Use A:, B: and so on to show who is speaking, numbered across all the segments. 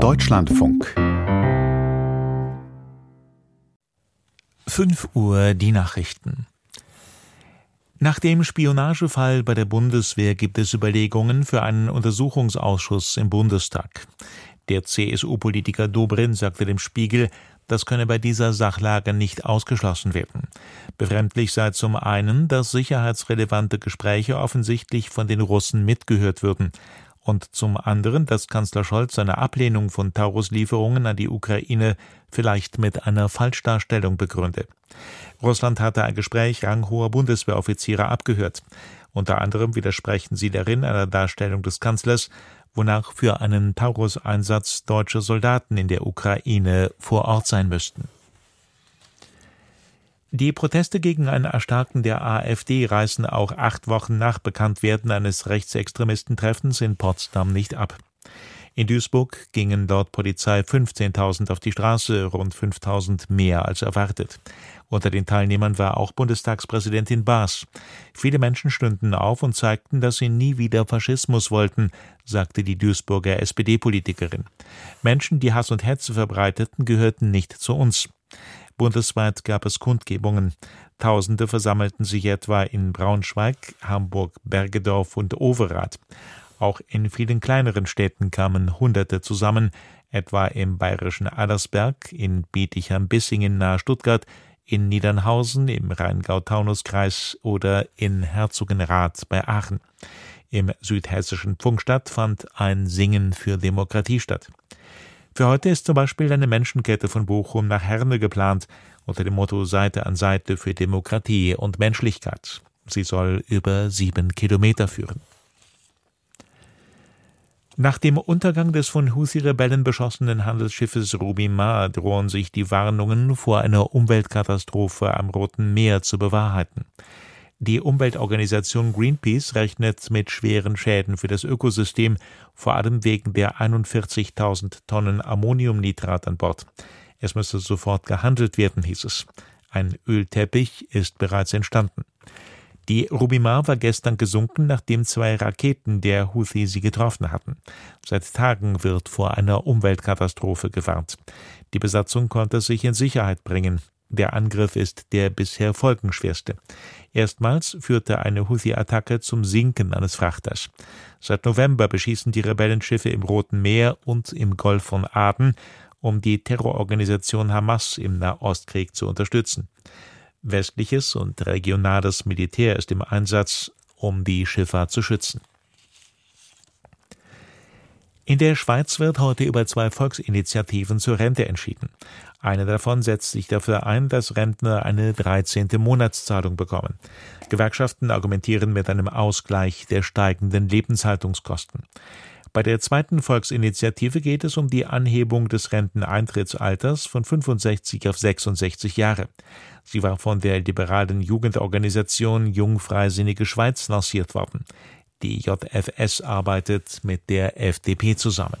A: Deutschlandfunk 5 Uhr die Nachrichten. Nach dem Spionagefall bei der Bundeswehr gibt es Überlegungen für einen Untersuchungsausschuss im Bundestag. Der CSU-Politiker Dobrin sagte dem Spiegel, das könne bei dieser Sachlage nicht ausgeschlossen werden. Befremdlich sei zum einen, dass sicherheitsrelevante Gespräche offensichtlich von den Russen mitgehört würden und zum anderen, dass Kanzler Scholz seine Ablehnung von Taurus-Lieferungen an die Ukraine vielleicht mit einer Falschdarstellung begründe. Russland hatte ein Gespräch ranghoher Bundeswehroffiziere abgehört. Unter anderem widersprechen sie darin einer Darstellung des Kanzlers, wonach für einen Taurus-Einsatz deutsche Soldaten in der Ukraine vor Ort sein müssten. Die Proteste gegen ein Erstarken der AfD reißen auch acht Wochen nach Bekanntwerden eines Rechtsextremistentreffens in Potsdam nicht ab. In Duisburg gingen dort Polizei 15.000 auf die Straße, rund 5.000 mehr als erwartet. Unter den Teilnehmern war auch Bundestagspräsidentin Baas. Viele Menschen stünden auf und zeigten, dass sie nie wieder Faschismus wollten, sagte die Duisburger SPD-Politikerin. Menschen, die Hass und Hetze verbreiteten, gehörten nicht zu uns. Bundesweit gab es Kundgebungen. Tausende versammelten sich etwa in Braunschweig, Hamburg, Bergedorf und Overath. Auch in vielen kleineren Städten kamen Hunderte zusammen, etwa im bayerischen Adlersberg, in Bietigheim-Bissingen nahe Stuttgart, in Niedernhausen im Rheingau-Taunus-Kreis oder in Herzogenrath bei Aachen. Im südhessischen Pfungstadt fand ein Singen für Demokratie statt. Für heute ist zum Beispiel eine Menschenkette von Bochum nach Herne geplant, unter dem Motto Seite an Seite für Demokratie und Menschlichkeit. Sie soll über sieben Kilometer führen. Nach dem Untergang des von Houthi-Rebellen beschossenen Handelsschiffes Ruby Ma drohen sich die Warnungen vor einer Umweltkatastrophe am Roten Meer zu bewahrheiten. Die Umweltorganisation Greenpeace rechnet mit schweren Schäden für das Ökosystem, vor allem wegen der 41.000 Tonnen Ammoniumnitrat an Bord. Es müsse sofort gehandelt werden, hieß es. Ein Ölteppich ist bereits entstanden. Die Rubimar war gestern gesunken, nachdem zwei Raketen der Houthi sie getroffen hatten. Seit Tagen wird vor einer Umweltkatastrophe gewarnt. Die Besatzung konnte sich in Sicherheit bringen. Der Angriff ist der bisher folgenschwerste. Erstmals führte eine Houthi-Attacke zum Sinken eines Frachters. Seit November beschießen die Rebellenschiffe im Roten Meer und im Golf von Aden, um die Terrororganisation Hamas im Nahostkrieg zu unterstützen. Westliches und regionales Militär ist im Einsatz, um die Schifffahrt zu schützen. In der Schweiz wird heute über zwei Volksinitiativen zur Rente entschieden. Eine davon setzt sich dafür ein, dass Rentner eine 13. Monatszahlung bekommen. Gewerkschaften argumentieren mit einem Ausgleich der steigenden Lebenshaltungskosten. Bei der zweiten Volksinitiative geht es um die Anhebung des Renteneintrittsalters von 65 auf 66 Jahre. Sie war von der liberalen Jugendorganisation Jungfreisinnige Schweiz lanciert worden. Die JFS arbeitet mit der FDP zusammen.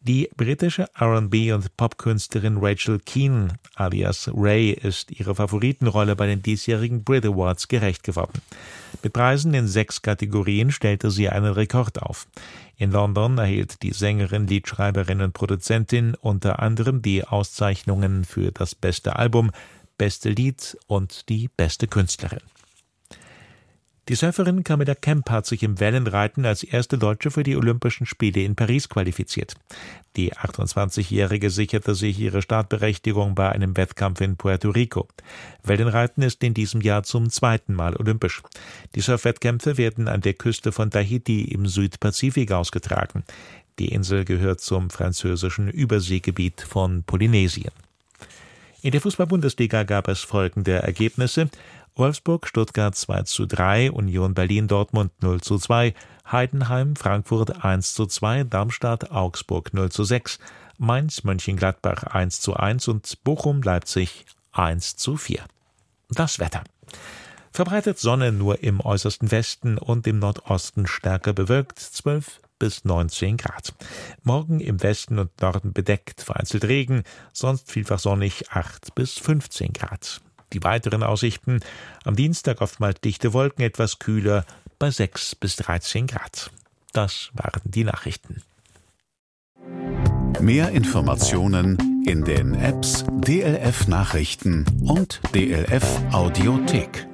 A: Die britische RB- und Popkünstlerin Rachel Keane alias Ray ist ihrer Favoritenrolle bei den diesjährigen Brit Awards gerecht geworden. Mit Preisen in sechs Kategorien stellte sie einen Rekord auf. In London erhielt die Sängerin, Liedschreiberin und Produzentin unter anderem die Auszeichnungen für das beste Album, beste Lied und die beste Künstlerin. Die Surferin Camilla Kemp hat sich im Wellenreiten als erste Deutsche für die Olympischen Spiele in Paris qualifiziert. Die 28-Jährige sicherte sich ihre Startberechtigung bei einem Wettkampf in Puerto Rico. Wellenreiten ist in diesem Jahr zum zweiten Mal olympisch. Die Surfwettkämpfe werden an der Küste von Tahiti im Südpazifik ausgetragen. Die Insel gehört zum französischen Überseegebiet von Polynesien. In der Fußball-Bundesliga gab es folgende Ergebnisse. Wolfsburg, Stuttgart 2 zu 3, Union Berlin, Dortmund 0 zu 2, Heidenheim, Frankfurt 1 zu 2, Darmstadt, Augsburg 0 zu 6, Mainz, Mönchengladbach 1 zu 1 und Bochum, Leipzig 1 zu 4. Das Wetter. Verbreitet Sonne nur im äußersten Westen und im Nordosten stärker bewölkt 12 bis 19 Grad. Morgen im Westen und Norden bedeckt, vereinzelt Regen, sonst vielfach sonnig 8 bis 15 Grad. Die weiteren Aussichten am Dienstag oftmals dichte Wolken, etwas kühler bei 6 bis 13 Grad. Das waren die Nachrichten.
B: Mehr Informationen in den Apps DLF Nachrichten und DLF Audiothek.